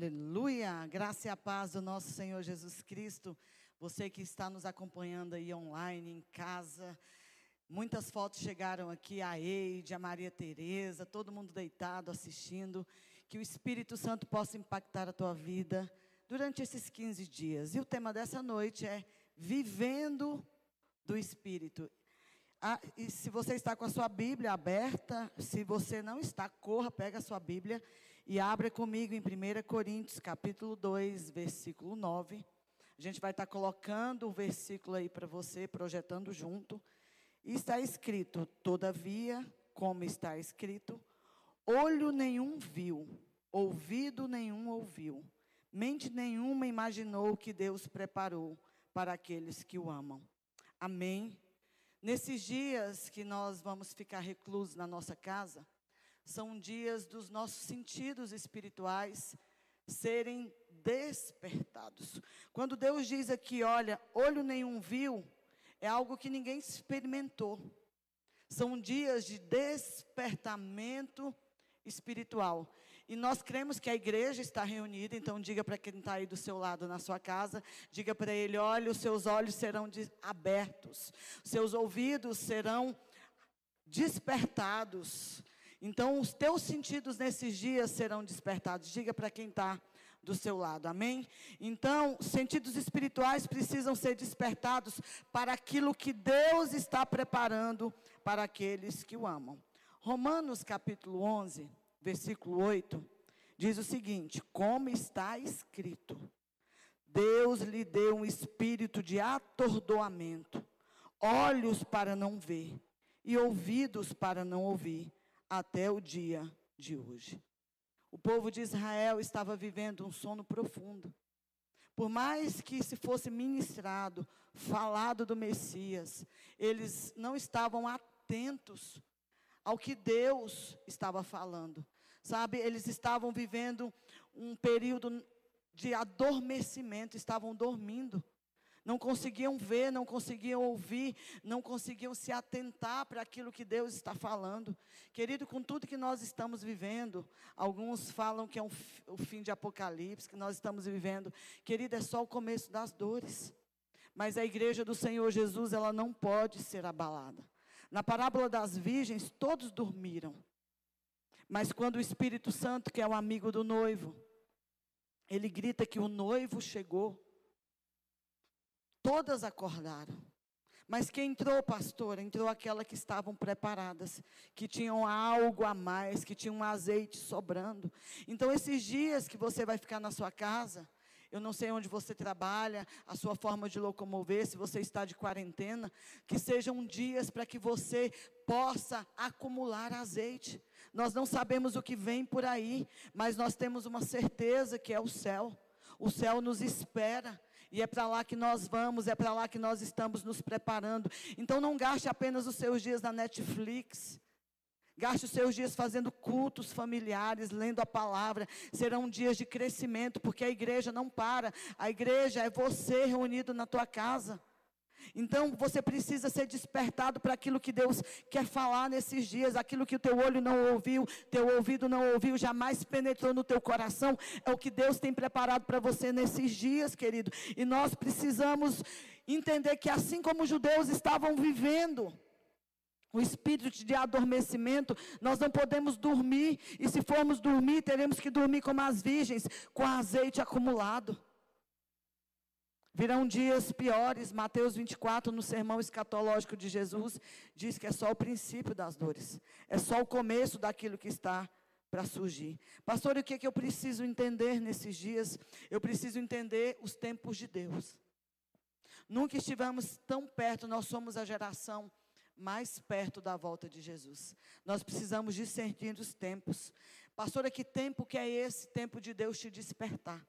Aleluia! Graça e a paz do nosso Senhor Jesus Cristo. Você que está nos acompanhando aí online, em casa. Muitas fotos chegaram aqui, a Eide, a Maria Tereza, todo mundo deitado, assistindo. Que o Espírito Santo possa impactar a tua vida durante esses 15 dias. E o tema dessa noite é Vivendo do Espírito. Ah, e se você está com a sua Bíblia aberta, se você não está, corra, pega a sua Bíblia e abra comigo em 1 Coríntios, capítulo 2, versículo 9. A gente vai estar colocando o versículo aí para você, projetando junto. E está escrito: Todavia, como está escrito, olho nenhum viu, ouvido nenhum ouviu, mente nenhuma imaginou o que Deus preparou para aqueles que o amam. Amém. Nesses dias que nós vamos ficar reclusos na nossa casa, são dias dos nossos sentidos espirituais serem despertados. Quando Deus diz aqui, olha, olho nenhum viu, é algo que ninguém experimentou. São dias de despertamento espiritual. E nós cremos que a igreja está reunida, então diga para quem está aí do seu lado na sua casa, diga para ele: olha, os seus olhos serão abertos, seus ouvidos serão despertados, então, os teus sentidos nesses dias serão despertados. Diga para quem está do seu lado, amém? Então, sentidos espirituais precisam ser despertados para aquilo que Deus está preparando para aqueles que o amam. Romanos capítulo 11, versículo 8, diz o seguinte: Como está escrito, Deus lhe deu um espírito de atordoamento, olhos para não ver e ouvidos para não ouvir até o dia de hoje. O povo de Israel estava vivendo um sono profundo. Por mais que se fosse ministrado, falado do Messias, eles não estavam atentos ao que Deus estava falando. Sabe, eles estavam vivendo um período de adormecimento, estavam dormindo não conseguiam ver, não conseguiam ouvir, não conseguiam se atentar para aquilo que Deus está falando. Querido, com tudo que nós estamos vivendo, alguns falam que é um, o fim de Apocalipse, que nós estamos vivendo. Querido, é só o começo das dores. Mas a igreja do Senhor Jesus, ela não pode ser abalada. Na parábola das virgens, todos dormiram. Mas quando o Espírito Santo, que é o amigo do noivo, ele grita que o noivo chegou, Todas acordaram. Mas quem entrou, pastor? Entrou aquela que estavam preparadas, que tinham algo a mais, que tinham um azeite sobrando. Então, esses dias que você vai ficar na sua casa, eu não sei onde você trabalha, a sua forma de locomover, se você está de quarentena, que sejam dias para que você possa acumular azeite. Nós não sabemos o que vem por aí, mas nós temos uma certeza que é o céu. O céu nos espera. E é para lá que nós vamos, é para lá que nós estamos nos preparando. Então não gaste apenas os seus dias na Netflix. Gaste os seus dias fazendo cultos familiares, lendo a palavra. Serão dias de crescimento, porque a igreja não para. A igreja é você reunido na tua casa. Então você precisa ser despertado para aquilo que Deus quer falar nesses dias, aquilo que o teu olho não ouviu, teu ouvido não ouviu, jamais penetrou no teu coração, é o que Deus tem preparado para você nesses dias, querido. E nós precisamos entender que assim como os judeus estavam vivendo, o espírito de adormecimento, nós não podemos dormir, e se formos dormir, teremos que dormir como as virgens, com azeite acumulado. Virão dias piores. Mateus 24, no sermão escatológico de Jesus, diz que é só o princípio das dores. É só o começo daquilo que está para surgir. Pastor, o que, é que eu preciso entender nesses dias? Eu preciso entender os tempos de Deus. Nunca estivemos tão perto, nós somos a geração mais perto da volta de Jesus. Nós precisamos discernir os tempos. Pastor, que tempo que é esse tempo de Deus te despertar?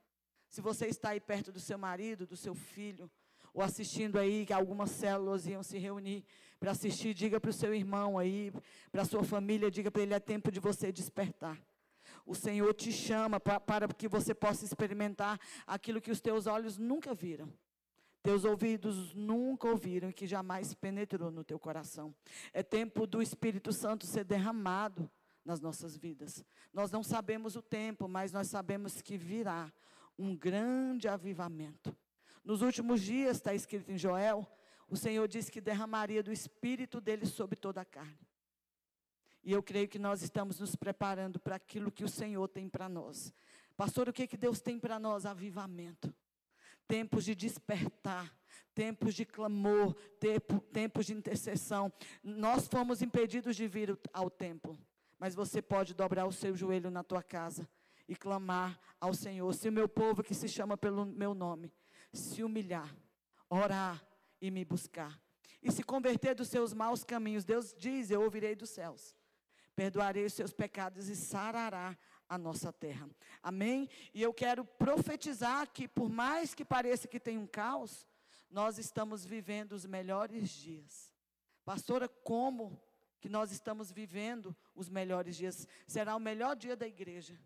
Se você está aí perto do seu marido, do seu filho, ou assistindo aí, que algumas células iam se reunir para assistir, diga para o seu irmão aí, para a sua família, diga para ele: é tempo de você despertar. O Senhor te chama pra, para que você possa experimentar aquilo que os teus olhos nunca viram. Teus ouvidos nunca ouviram e que jamais penetrou no teu coração. É tempo do Espírito Santo ser derramado nas nossas vidas. Nós não sabemos o tempo, mas nós sabemos que virá um grande avivamento. Nos últimos dias, está escrito em Joel, o Senhor disse que derramaria do espírito dele sobre toda a carne. E eu creio que nós estamos nos preparando para aquilo que o Senhor tem para nós. Pastor, o que, que Deus tem para nós? Avivamento. Tempos de despertar, tempos de clamor, tempo, tempos de intercessão. Nós fomos impedidos de vir ao templo, mas você pode dobrar o seu joelho na tua casa e clamar ao Senhor. Se o meu povo que se chama pelo meu nome se humilhar, orar e me buscar, e se converter dos seus maus caminhos, Deus diz: Eu ouvirei dos céus, perdoarei os seus pecados e sarará a nossa terra. Amém? E eu quero profetizar que, por mais que pareça que tem um caos, nós estamos vivendo os melhores dias. Pastora, como que nós estamos vivendo os melhores dias? Será o melhor dia da igreja.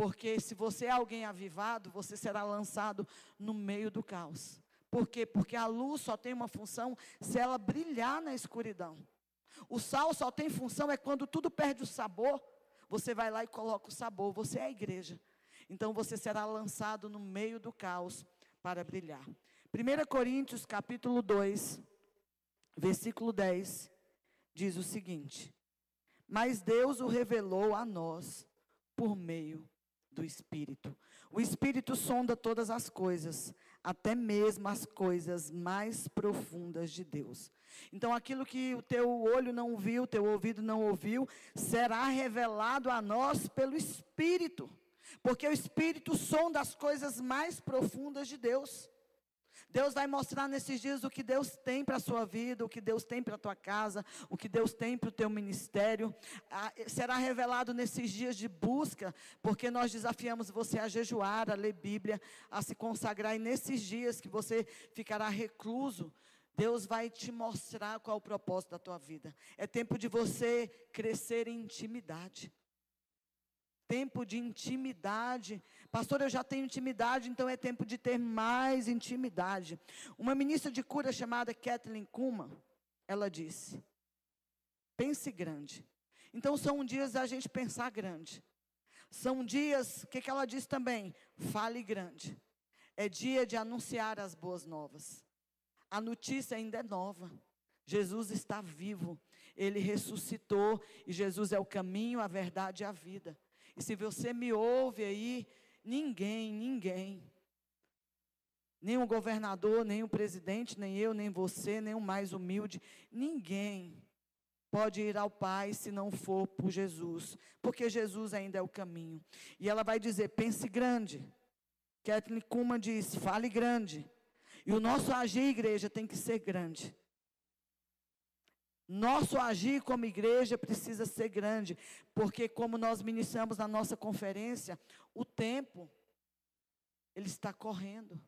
Porque se você é alguém avivado, você será lançado no meio do caos. Por quê? Porque a luz só tem uma função se ela brilhar na escuridão. O sal só tem função é quando tudo perde o sabor, você vai lá e coloca o sabor. Você é a igreja. Então você será lançado no meio do caos para brilhar. 1 Coríntios capítulo 2, versículo 10, diz o seguinte: Mas Deus o revelou a nós por meio do Espírito. O Espírito sonda todas as coisas, até mesmo as coisas mais profundas de Deus. Então, aquilo que o teu olho não viu, teu ouvido não ouviu, será revelado a nós pelo Espírito, porque o Espírito sonda as coisas mais profundas de Deus. Deus vai mostrar nesses dias o que Deus tem para a sua vida, o que Deus tem para a tua casa, o que Deus tem para o teu ministério. Ah, será revelado nesses dias de busca, porque nós desafiamos você a jejuar, a ler Bíblia, a se consagrar. E nesses dias que você ficará recluso, Deus vai te mostrar qual é o propósito da tua vida. É tempo de você crescer em intimidade tempo de intimidade. Pastor, eu já tenho intimidade, então é tempo de ter mais intimidade. Uma ministra de cura chamada Kathleen Kuma, ela disse: pense grande. Então são dias da gente pensar grande. São dias, o que, que ela diz também? Fale grande. É dia de anunciar as boas novas. A notícia ainda é nova. Jesus está vivo. Ele ressuscitou e Jesus é o caminho, a verdade e a vida. E se você me ouve aí, ninguém, ninguém, nem o governador, nem o presidente, nem eu, nem você, nem o mais humilde, ninguém pode ir ao Pai se não for por Jesus, porque Jesus ainda é o caminho. E ela vai dizer: pense grande. Kathleen Kuma diz: fale grande. E o nosso agir, igreja, tem que ser grande. Nosso agir como igreja precisa ser grande, porque como nós ministramos na nossa conferência, o tempo ele está correndo.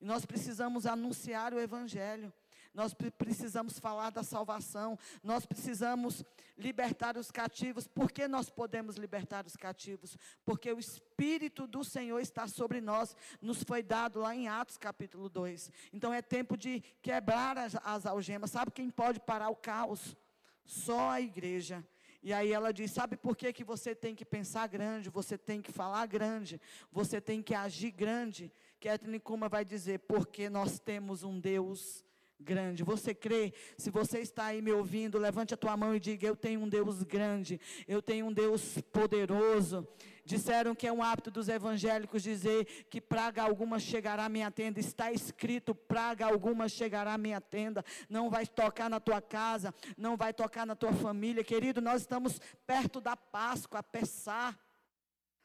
E nós precisamos anunciar o evangelho nós precisamos falar da salvação, nós precisamos libertar os cativos. Por que nós podemos libertar os cativos? Porque o Espírito do Senhor está sobre nós, nos foi dado lá em Atos capítulo 2. Então é tempo de quebrar as, as algemas. Sabe quem pode parar o caos? Só a igreja. E aí ela diz: sabe por que, que você tem que pensar grande, você tem que falar grande, você tem que agir grande? Kathleen Kuma vai dizer: porque nós temos um Deus grande. Você crê? Se você está aí me ouvindo, levante a tua mão e diga: Eu tenho um Deus grande, eu tenho um Deus poderoso. Disseram que é um hábito dos evangélicos dizer que praga alguma chegará à minha tenda. Está escrito: praga alguma chegará à minha tenda. Não vai tocar na tua casa, não vai tocar na tua família. Querido, nós estamos perto da Páscoa, a Pessar.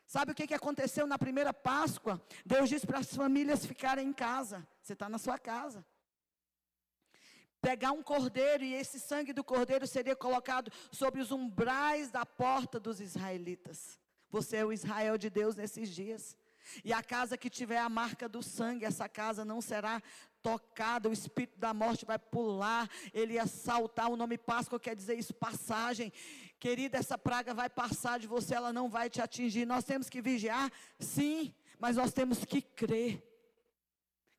Sabe o que, que aconteceu na primeira Páscoa? Deus disse para as famílias ficarem em casa. Você está na sua casa pegar um cordeiro e esse sangue do cordeiro seria colocado sobre os umbrais da porta dos israelitas. Você é o Israel de Deus nesses dias. E a casa que tiver a marca do sangue, essa casa não será tocada, o espírito da morte vai pular, ele ia saltar. O nome Páscoa quer dizer isso, passagem. Querida, essa praga vai passar de você, ela não vai te atingir. Nós temos que vigiar, sim, mas nós temos que crer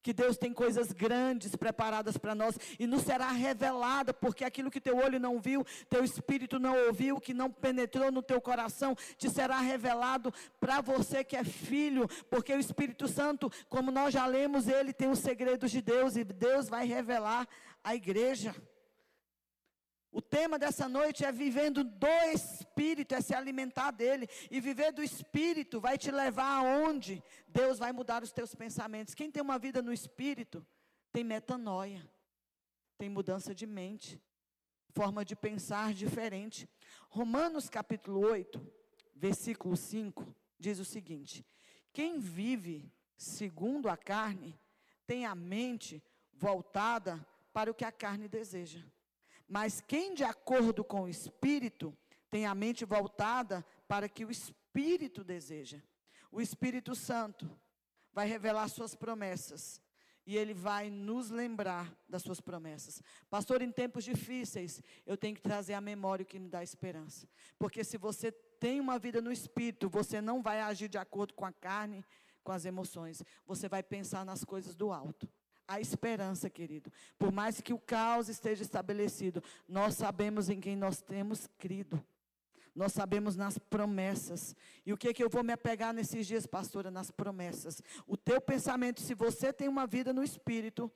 que Deus tem coisas grandes preparadas para nós e nos será revelada, porque aquilo que teu olho não viu, teu espírito não ouviu, que não penetrou no teu coração, te será revelado para você que é filho, porque o Espírito Santo, como nós já lemos, ele tem os segredos de Deus e Deus vai revelar à igreja. O tema dessa noite é vivendo do Espírito, é se alimentar dele. E viver do Espírito vai te levar aonde Deus vai mudar os teus pensamentos. Quem tem uma vida no Espírito tem metanoia, tem mudança de mente, forma de pensar diferente. Romanos capítulo 8, versículo 5, diz o seguinte: Quem vive segundo a carne tem a mente voltada para o que a carne deseja. Mas quem, de acordo com o Espírito, tem a mente voltada para que o Espírito deseja. O Espírito Santo vai revelar suas promessas. E ele vai nos lembrar das suas promessas. Pastor, em tempos difíceis, eu tenho que trazer a memória o que me dá esperança. Porque se você tem uma vida no espírito, você não vai agir de acordo com a carne, com as emoções. Você vai pensar nas coisas do alto a esperança, querido. Por mais que o caos esteja estabelecido, nós sabemos em quem nós temos crido. Nós sabemos nas promessas. E o que é que eu vou me apegar nesses dias, pastora? Nas promessas. O teu pensamento, se você tem uma vida no espírito,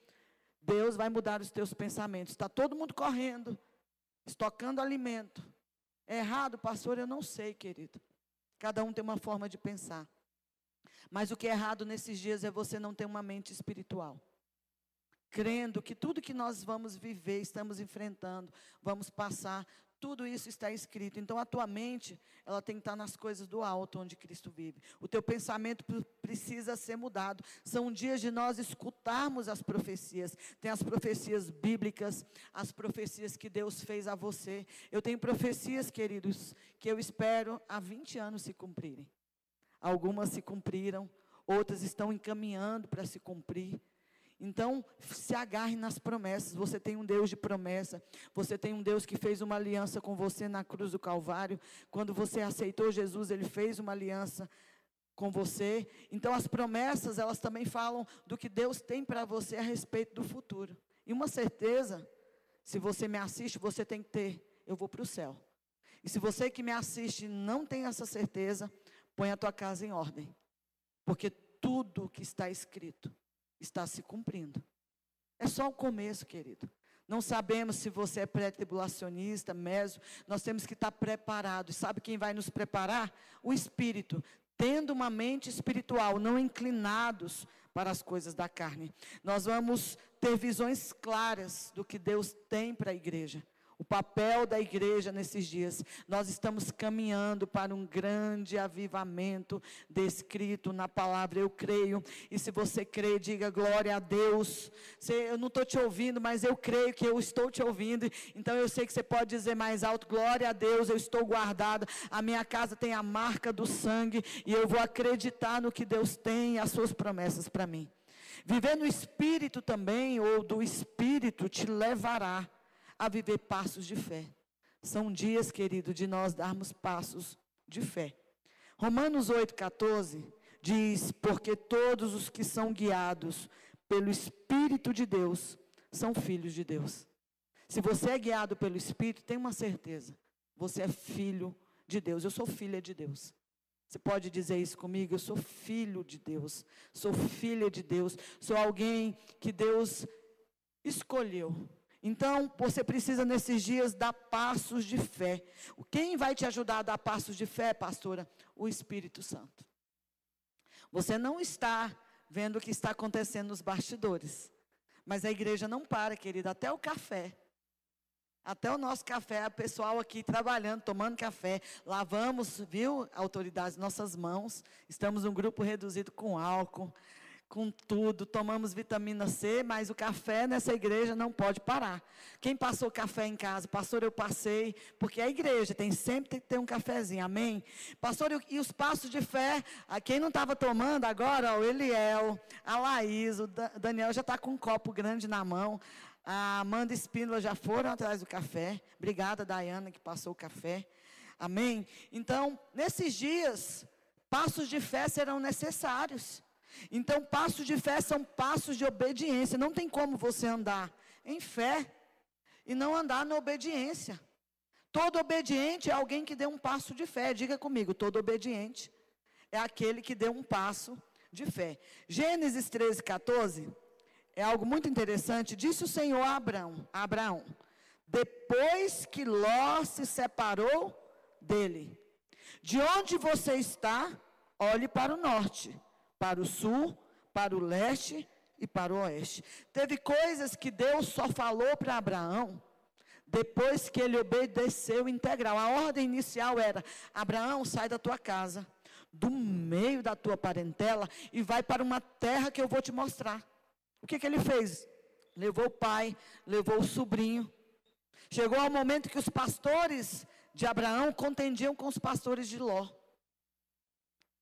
Deus vai mudar os teus pensamentos. Está todo mundo correndo, estocando alimento. É errado, pastor? Eu não sei, querido. Cada um tem uma forma de pensar. Mas o que é errado nesses dias é você não ter uma mente espiritual crendo que tudo que nós vamos viver, estamos enfrentando, vamos passar, tudo isso está escrito. Então a tua mente, ela tem que estar nas coisas do alto onde Cristo vive. O teu pensamento precisa ser mudado. São dias de nós escutarmos as profecias. Tem as profecias bíblicas, as profecias que Deus fez a você. Eu tenho profecias, queridos, que eu espero há 20 anos se cumprirem. Algumas se cumpriram, outras estão encaminhando para se cumprir. Então, se agarre nas promessas. Você tem um Deus de promessa. Você tem um Deus que fez uma aliança com você na cruz do Calvário. Quando você aceitou Jesus, ele fez uma aliança com você. Então, as promessas, elas também falam do que Deus tem para você a respeito do futuro. E uma certeza, se você me assiste, você tem que ter: eu vou para o céu. E se você que me assiste não tem essa certeza, põe a tua casa em ordem. Porque tudo que está escrito está se cumprindo. É só o começo, querido. Não sabemos se você é pré-tribulacionista, meso, nós temos que estar preparados. Sabe quem vai nos preparar? O Espírito, tendo uma mente espiritual, não inclinados para as coisas da carne. Nós vamos ter visões claras do que Deus tem para a igreja o papel da igreja nesses dias. Nós estamos caminhando para um grande avivamento descrito na palavra, eu creio. E se você crê, diga glória a Deus. eu não estou te ouvindo, mas eu creio que eu estou te ouvindo. Então eu sei que você pode dizer mais alto: glória a Deus, eu estou guardado. A minha casa tem a marca do sangue. E eu vou acreditar no que Deus tem e as suas promessas para mim. Viver no Espírito também, ou do Espírito, te levará a viver passos de fé. São dias, querido, de nós darmos passos de fé. Romanos 8,14 diz: Porque todos os que são guiados pelo Espírito de Deus são filhos de Deus. Se você é guiado pelo Espírito, tem uma certeza: você é filho de Deus. Eu sou filha de Deus. Você pode dizer isso comigo? Eu sou filho de Deus, sou filha de Deus, sou alguém que Deus escolheu então, você precisa nesses dias dar passos de fé. Quem vai te ajudar a dar passos de fé, pastora? O Espírito Santo. Você não está vendo o que está acontecendo nos bastidores. Mas a igreja não para, querida, até o café. Até o nosso café, o pessoal aqui trabalhando, tomando café. Lavamos, viu, autoridades, nossas mãos. Estamos um grupo reduzido com álcool com tudo, tomamos vitamina C, mas o café nessa igreja não pode parar. Quem passou café em casa? Pastor, eu passei, porque a igreja tem sempre que ter um cafezinho, amém? Pastor, e os passos de fé? A quem não estava tomando agora, o Eliel, a Laís, o Daniel já está com um copo grande na mão. A Amanda Espíndola já foram atrás do café. Obrigada, Dayana, que passou o café. Amém? Então, nesses dias, passos de fé serão necessários. Então, passos de fé são passos de obediência. Não tem como você andar em fé e não andar na obediência. Todo obediente é alguém que deu um passo de fé. Diga comigo, todo obediente é aquele que deu um passo de fé. Gênesis 13, 14 é algo muito interessante. Disse o Senhor a Abraão, a Abraão depois que Ló se separou dele: De onde você está, olhe para o norte, para o sul, para o leste e para o oeste. Teve coisas que Deus só falou para Abraão depois que ele obedeceu integral. A ordem inicial era: Abraão, sai da tua casa, do meio da tua parentela e vai para uma terra que eu vou te mostrar. O que, que ele fez? Levou o pai, levou o sobrinho. Chegou ao momento que os pastores de Abraão contendiam com os pastores de Ló.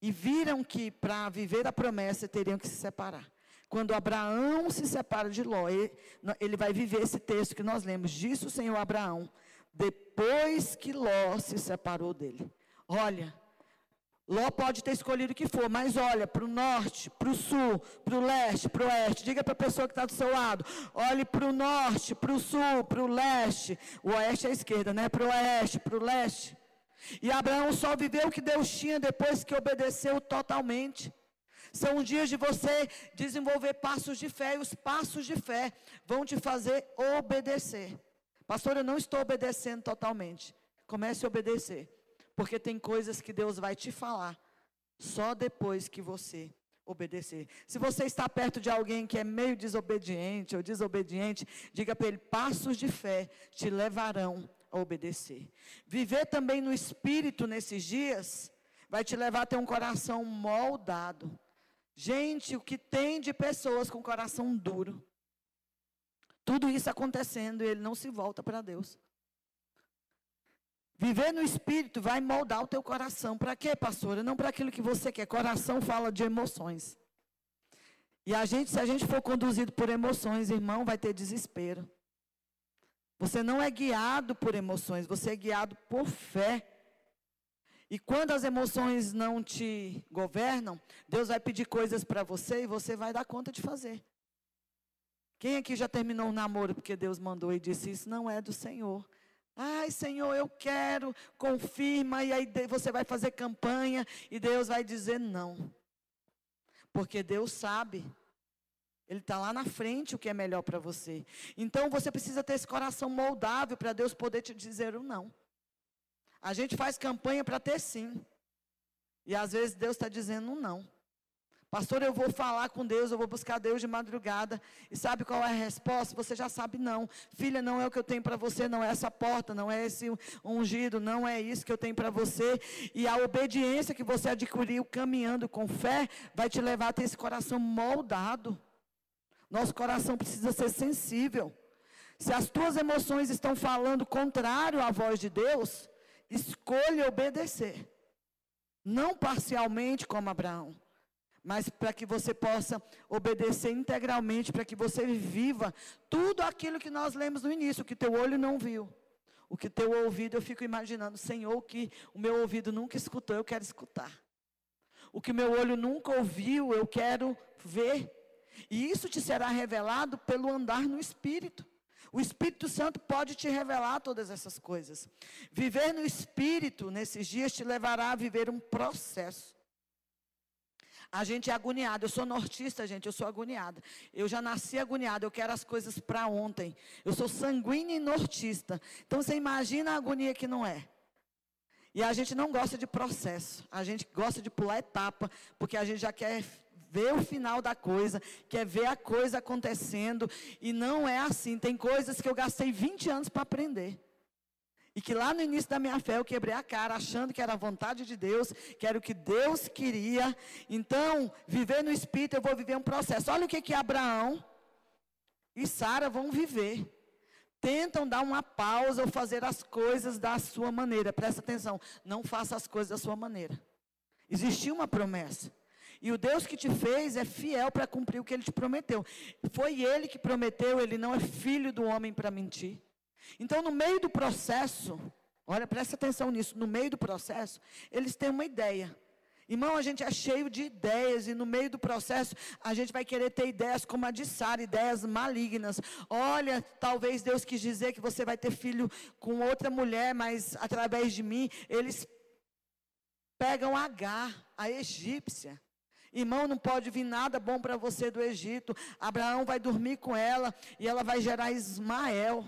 E viram que para viver a promessa teriam que se separar. Quando Abraão se separa de Ló, ele, vai viver esse texto que nós lemos. Disse o Senhor Abraão, depois que Ló se separou dele. Olha, Ló pode ter escolhido o que for, mas olha para o norte, para o sul, para o leste, para o oeste. Diga para a pessoa que está do seu lado: olhe para o norte, para o sul, para o leste. O oeste é a esquerda, né? Para o oeste, para o leste. E Abraão só viveu o que Deus tinha depois que obedeceu totalmente. São dias de você desenvolver passos de fé, e os passos de fé vão te fazer obedecer. Pastor, eu não estou obedecendo totalmente. Comece a obedecer. Porque tem coisas que Deus vai te falar só depois que você obedecer. Se você está perto de alguém que é meio desobediente ou desobediente, diga para ele: passos de fé te levarão a obedecer. Viver também no espírito nesses dias vai te levar a ter um coração moldado. Gente, o que tem de pessoas com coração duro? Tudo isso acontecendo e ele não se volta para Deus. Viver no Espírito vai moldar o teu coração. Para quê, pastora? Não para aquilo que você quer. Coração fala de emoções. E a gente, se a gente for conduzido por emoções, irmão, vai ter desespero. Você não é guiado por emoções, você é guiado por fé. E quando as emoções não te governam, Deus vai pedir coisas para você e você vai dar conta de fazer. Quem aqui já terminou um namoro porque Deus mandou e disse: Isso não é do Senhor. Ai, Senhor, eu quero, confirma, e aí você vai fazer campanha e Deus vai dizer não. Porque Deus sabe. Ele está lá na frente o que é melhor para você. Então você precisa ter esse coração moldável para Deus poder te dizer o não. A gente faz campanha para ter sim. E às vezes Deus está dizendo um não. Pastor, eu vou falar com Deus, eu vou buscar Deus de madrugada. E sabe qual é a resposta? Você já sabe não. Filha, não é o que eu tenho para você, não é essa porta, não é esse ungido, não é isso que eu tenho para você. E a obediência que você adquiriu caminhando com fé vai te levar a ter esse coração moldado. Nosso coração precisa ser sensível. Se as tuas emoções estão falando contrário à voz de Deus, escolha obedecer. Não parcialmente como Abraão mas para que você possa obedecer integralmente, para que você viva tudo aquilo que nós lemos no início, que teu olho não viu. O que teu ouvido, eu fico imaginando, Senhor, o que o meu ouvido nunca escutou, eu quero escutar. O que meu olho nunca ouviu, eu quero ver. E isso te será revelado pelo andar no Espírito. O Espírito Santo pode te revelar todas essas coisas. Viver no Espírito nesses dias te levará a viver um processo. A gente é agoniado. Eu sou nortista, gente, eu sou agoniada. Eu já nasci agoniada, eu quero as coisas para ontem. Eu sou sanguínea e nortista. Então você imagina a agonia que não é. E a gente não gosta de processo. A gente gosta de pular etapa, porque a gente já quer ver o final da coisa, quer ver a coisa acontecendo. E não é assim. Tem coisas que eu gastei 20 anos para aprender. E que lá no início da minha fé eu quebrei a cara, achando que era a vontade de Deus, que era o que Deus queria. Então, viver no Espírito, eu vou viver um processo. Olha o que, que Abraão e Sara vão viver. Tentam dar uma pausa ou fazer as coisas da sua maneira. Presta atenção, não faça as coisas da sua maneira. Existia uma promessa. E o Deus que te fez é fiel para cumprir o que ele te prometeu. Foi ele que prometeu, ele não é filho do homem para mentir. Então, no meio do processo, olha, presta atenção nisso, no meio do processo, eles têm uma ideia. Irmão, a gente é cheio de ideias e no meio do processo a gente vai querer ter ideias como a de Sara, ideias malignas. Olha, talvez Deus quis dizer que você vai ter filho com outra mulher, mas através de mim eles pegam Agar, a egípcia. Irmão, não pode vir nada bom para você do Egito. Abraão vai dormir com ela e ela vai gerar Ismael.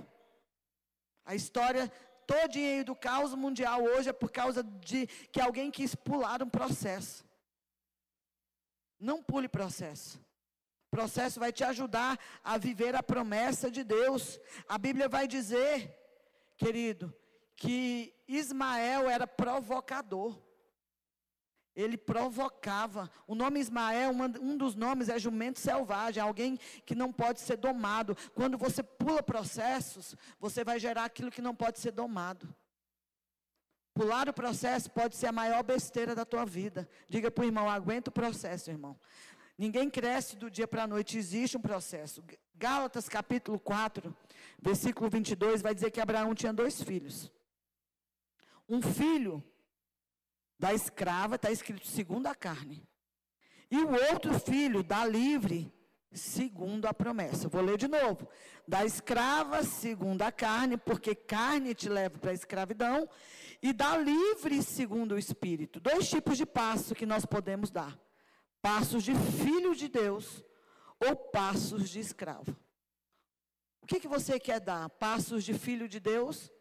A história todinho do caos mundial hoje é por causa de que alguém quis pular um processo. Não pule processo. Processo vai te ajudar a viver a promessa de Deus. A Bíblia vai dizer, querido, que Ismael era provocador. Ele provocava. O nome Ismael, um dos nomes é jumento selvagem, alguém que não pode ser domado. Quando você pula processos, você vai gerar aquilo que não pode ser domado. Pular o processo pode ser a maior besteira da tua vida. Diga para o irmão, aguenta o processo, irmão. Ninguém cresce do dia para a noite, existe um processo. Gálatas capítulo 4, versículo 22, vai dizer que Abraão tinha dois filhos. Um filho da escrava, está escrito segundo a carne. E o outro filho da livre, segundo a promessa. Vou ler de novo. Da escrava, segundo a carne, porque carne te leva para a escravidão, e da livre, segundo o espírito. Dois tipos de passo que nós podemos dar: passos de filho de Deus ou passos de escravo. O que, que você quer dar? Passos de filho de Deus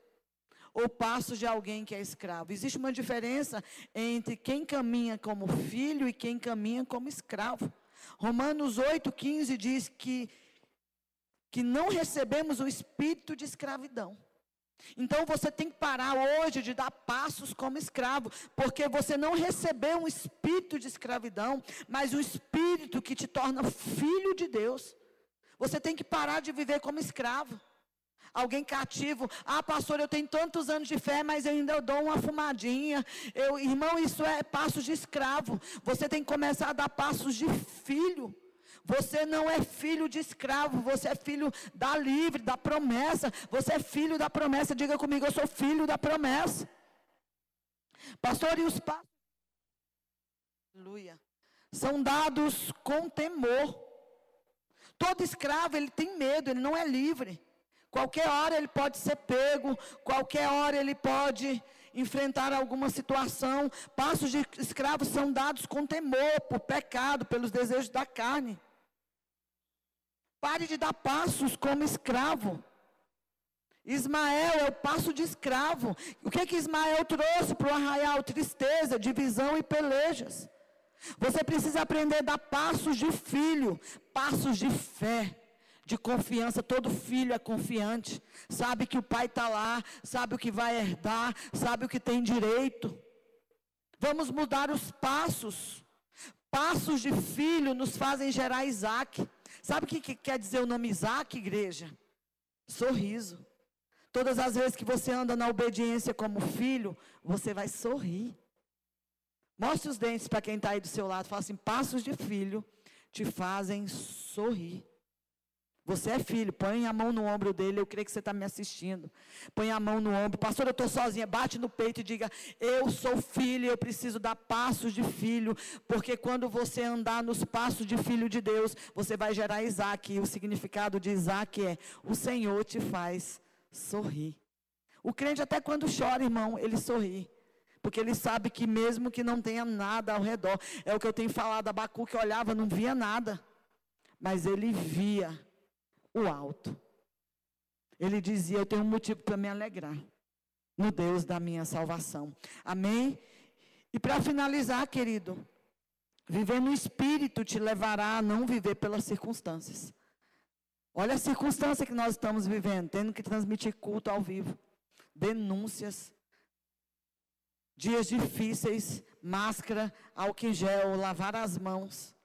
ou passos de alguém que é escravo. Existe uma diferença entre quem caminha como filho e quem caminha como escravo. Romanos 8,15 diz que, que não recebemos o espírito de escravidão. Então você tem que parar hoje de dar passos como escravo, porque você não recebeu um espírito de escravidão, mas um espírito que te torna filho de Deus. Você tem que parar de viver como escravo. Alguém cativo. Ah, pastor, eu tenho tantos anos de fé, mas eu ainda dou uma fumadinha. Eu, irmão, isso é passos de escravo. Você tem que começar a dar passos de filho. Você não é filho de escravo, você é filho da livre, da promessa. Você é filho da promessa. Diga comigo, eu sou filho da promessa. Pastor, e os passos? Aleluia. São dados com temor. Todo escravo, ele tem medo, ele não é livre. Qualquer hora ele pode ser pego, qualquer hora ele pode enfrentar alguma situação. Passos de escravos são dados com temor, por pecado, pelos desejos da carne. Pare de dar passos como escravo. Ismael é o passo de escravo. O que que Ismael trouxe para o arraial? Tristeza, divisão e pelejas. Você precisa aprender a dar passos de filho, passos de fé de confiança. Todo filho é confiante, sabe que o pai está lá, sabe o que vai herdar, sabe o que tem direito. Vamos mudar os passos. Passos de filho nos fazem gerar Isaac. Sabe o que, que quer dizer o nome Isaac, igreja? Sorriso. Todas as vezes que você anda na obediência como filho, você vai sorrir. Mostre os dentes para quem está aí do seu lado. Fala assim: passos de filho te fazem sorrir. Você é filho, põe a mão no ombro dele, eu creio que você está me assistindo. Põe a mão no ombro, pastor, eu estou sozinha, bate no peito e diga: Eu sou filho, eu preciso dar passos de filho, porque quando você andar nos passos de filho de Deus, você vai gerar Isaac. E o significado de Isaac é: O Senhor te faz sorrir. O crente, até quando chora, irmão, ele sorri. Porque ele sabe que mesmo que não tenha nada ao redor, é o que eu tenho falado, Abacu que olhava, não via nada. Mas ele via o alto. Ele dizia: Eu tenho um motivo para me alegrar no Deus da minha salvação. Amém? E para finalizar, querido, viver no espírito te levará a não viver pelas circunstâncias. Olha a circunstância que nós estamos vivendo, tendo que transmitir culto ao vivo, denúncias, dias difíceis, máscara, álcool em gel, lavar as mãos.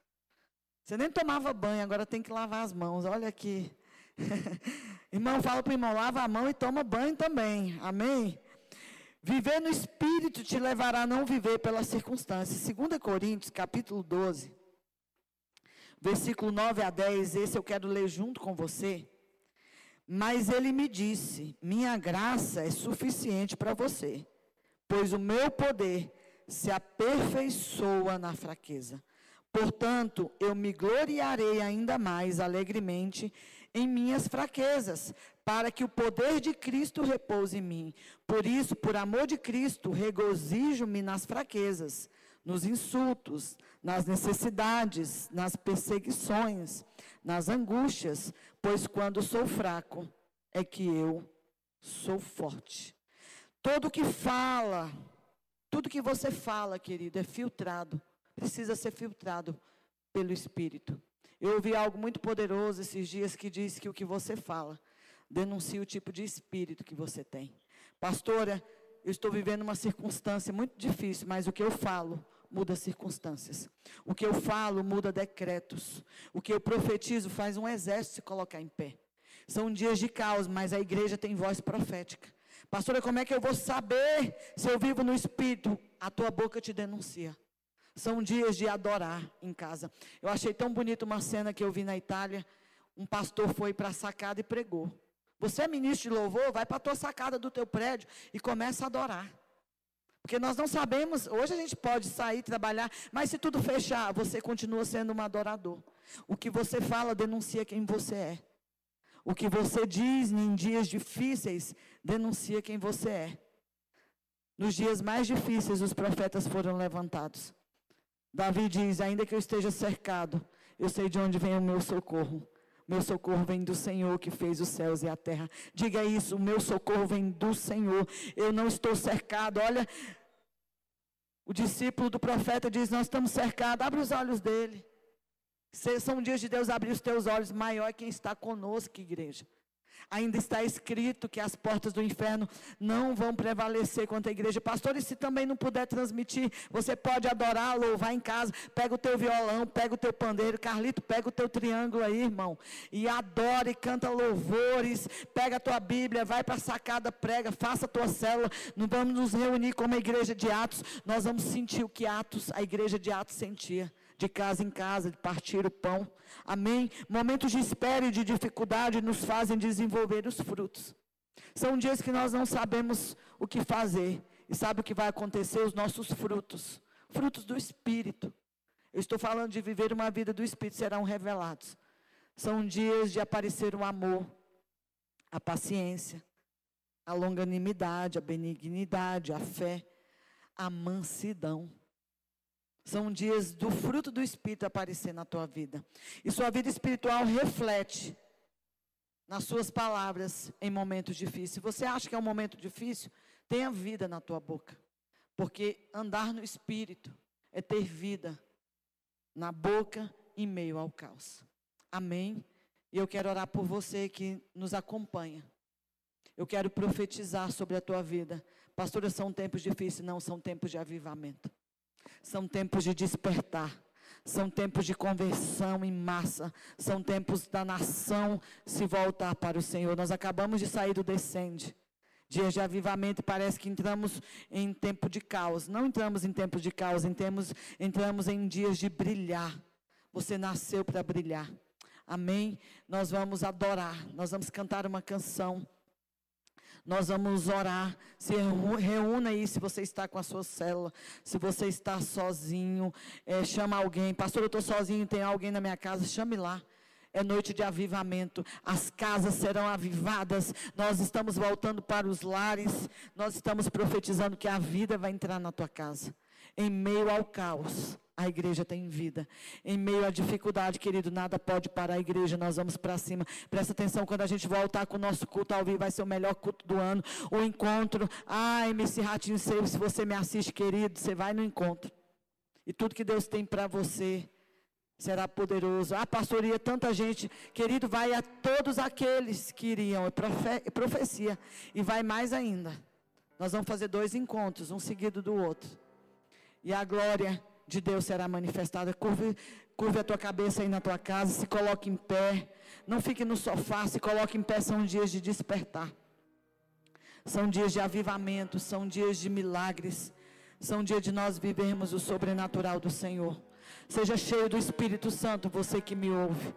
Você nem tomava banho, agora tem que lavar as mãos. Olha aqui. irmão, fala para o irmão, lava a mão e toma banho também. Amém? Viver no Espírito te levará a não viver pelas circunstâncias. 2 Coríntios, capítulo 12, versículo 9 a 10, esse eu quero ler junto com você. Mas ele me disse: Minha graça é suficiente para você, pois o meu poder se aperfeiçoa na fraqueza. Portanto, eu me gloriarei ainda mais alegremente em minhas fraquezas, para que o poder de Cristo repouse em mim. Por isso, por amor de Cristo, regozijo-me nas fraquezas, nos insultos, nas necessidades, nas perseguições, nas angústias, pois quando sou fraco é que eu sou forte. Todo que fala, tudo que você fala, querido, é filtrado, precisa ser filtrado pelo Espírito. Eu ouvi algo muito poderoso esses dias que diz que o que você fala denuncia o tipo de espírito que você tem. Pastora, eu estou vivendo uma circunstância muito difícil, mas o que eu falo muda circunstâncias. O que eu falo muda decretos. O que eu profetizo faz um exército se colocar em pé. São dias de caos, mas a igreja tem voz profética. Pastora, como é que eu vou saber se eu vivo no Espírito? A tua boca te denuncia. São dias de adorar em casa. Eu achei tão bonito uma cena que eu vi na Itália. Um pastor foi para a sacada e pregou. Você é ministro de louvor, vai para a tua sacada do teu prédio e começa a adorar. Porque nós não sabemos, hoje a gente pode sair, trabalhar, mas se tudo fechar, você continua sendo um adorador. O que você fala denuncia quem você é. O que você diz em dias difíceis denuncia quem você é. Nos dias mais difíceis, os profetas foram levantados. Davi diz: Ainda que eu esteja cercado, eu sei de onde vem o meu socorro. Meu socorro vem do Senhor que fez os céus e a terra. Diga isso: o meu socorro vem do Senhor. Eu não estou cercado. Olha, o discípulo do profeta diz: Nós estamos cercados. Abre os olhos dele. São dias de Deus abrir os teus olhos. Maior é quem está conosco, igreja. Ainda está escrito que as portas do inferno não vão prevalecer contra a igreja. Pastor, e se também não puder transmitir, você pode adorar, louvar em casa. Pega o teu violão, pega o teu pandeiro. Carlito, pega o teu triângulo aí, irmão. E adora e canta louvores. Pega a tua Bíblia, vai para a sacada, prega, faça a tua célula. Não vamos nos reunir como a igreja de Atos. Nós vamos sentir o que Atos, a igreja de Atos sentia de casa em casa, de partir o pão. Amém? Momentos de espera e de dificuldade nos fazem desenvolver os frutos. São dias que nós não sabemos o que fazer. E sabe o que vai acontecer? Os nossos frutos. Frutos do Espírito. Eu estou falando de viver uma vida do Espírito, serão revelados. São dias de aparecer o amor, a paciência, a longanimidade, a benignidade, a fé, a mansidão. São dias do fruto do Espírito aparecer na tua vida. E sua vida espiritual reflete nas suas palavras em momentos difíceis. Se você acha que é um momento difícil, tenha vida na tua boca. Porque andar no Espírito é ter vida na boca em meio ao caos. Amém? E eu quero orar por você que nos acompanha. Eu quero profetizar sobre a tua vida. Pastora, são tempos difíceis? Não, são tempos de avivamento. São tempos de despertar. São tempos de conversão em massa. São tempos da nação se voltar para o Senhor. Nós acabamos de sair do descende. Dias de avivamento, parece que entramos em tempo de caos. Não entramos em tempos de caos, entramos, entramos em dias de brilhar. Você nasceu para brilhar. Amém? Nós vamos adorar, nós vamos cantar uma canção. Nós vamos orar. Se reúna aí se você está com a sua célula. Se você está sozinho, é, chama alguém. Pastor, eu estou sozinho, tem alguém na minha casa, chame lá. É noite de avivamento. As casas serão avivadas. Nós estamos voltando para os lares. Nós estamos profetizando que a vida vai entrar na tua casa. Em meio ao caos a igreja tem vida. Em meio à dificuldade, querido, nada pode parar a igreja, nós vamos para cima. Presta atenção, quando a gente voltar com o nosso culto ao vivo, vai ser o melhor culto do ano. O encontro, ai, MC Ratinho, se você me assiste, querido, você vai no encontro. E tudo que Deus tem para você será poderoso. A pastoria, tanta gente, querido, vai a todos aqueles que iriam, é, profe é profecia. E vai mais ainda. Nós vamos fazer dois encontros, um seguido do outro. E a glória de Deus será manifestada. Curve, curve a tua cabeça aí na tua casa, se coloque em pé. Não fique no sofá, se coloque em pé. São dias de despertar. São dias de avivamento, são dias de milagres. São dias de nós vivermos o sobrenatural do Senhor. Seja cheio do Espírito Santo, você que me ouve.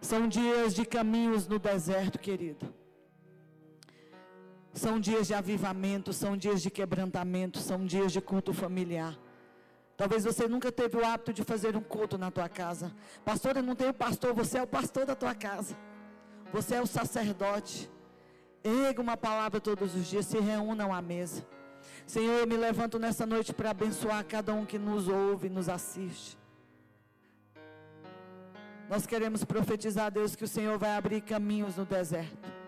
São dias de caminhos no deserto, querido. São dias de avivamento, são dias de quebrantamento, são dias de culto familiar. Talvez você nunca teve o hábito de fazer um culto na tua casa. Pastor, eu não tenho pastor, você é o pastor da tua casa. Você é o sacerdote. Erga uma palavra todos os dias, se reúnam à mesa. Senhor, eu me levanto nessa noite para abençoar cada um que nos ouve, nos assiste. Nós queremos profetizar, Deus, que o Senhor vai abrir caminhos no deserto.